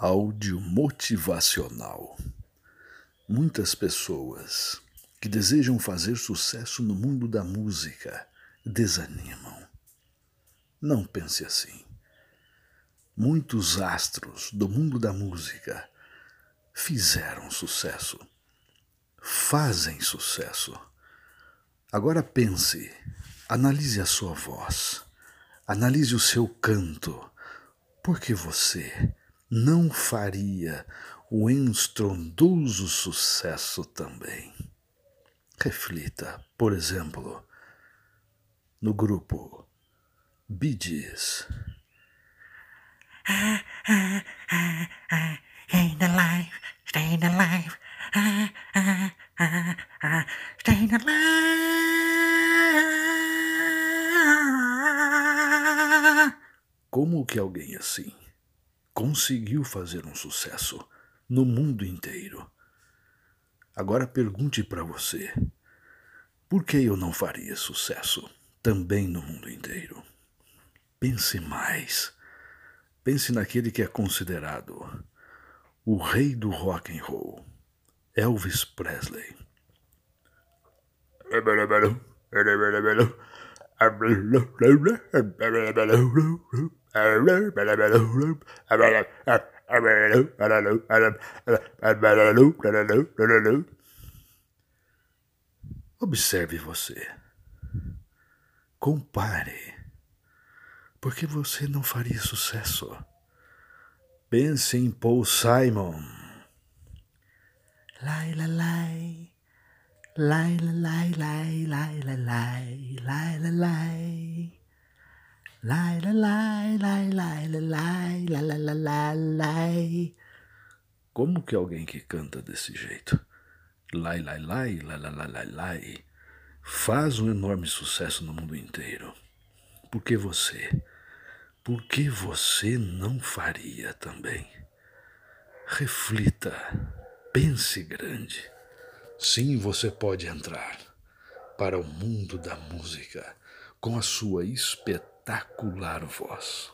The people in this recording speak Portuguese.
Áudio motivacional. Muitas pessoas que desejam fazer sucesso no mundo da música desanimam. Não pense assim. Muitos astros do mundo da música fizeram sucesso, fazem sucesso. Agora pense, analise a sua voz, analise o seu canto, porque você não faria o estrondoso sucesso também. Reflita, por exemplo, no grupo Bee Gees. Staying alive, staying alive, staying alive. Como que alguém assim conseguiu fazer um sucesso no mundo inteiro. Agora pergunte para você: por que eu não faria sucesso também no mundo inteiro? Pense mais. Pense naquele que é considerado o rei do rock and roll, Elvis Presley. Observe você. Compare. Porque você não faria sucesso. Pense em Paul Simon. Lai, lai, lai. Lai, lai, lai, lai, lai, lai, lai, lai, lai. Lai, lai, lai, lai, lai, lai, lai, lai, lai. Como que alguém que canta desse jeito, lai, lai, lai, lai, lai, lai, lai, lai, faz um enorme sucesso no mundo inteiro? Por que você? Por que você não faria também? Reflita, pense grande. Sim, você pode entrar para o mundo da música com a sua espetacular voz.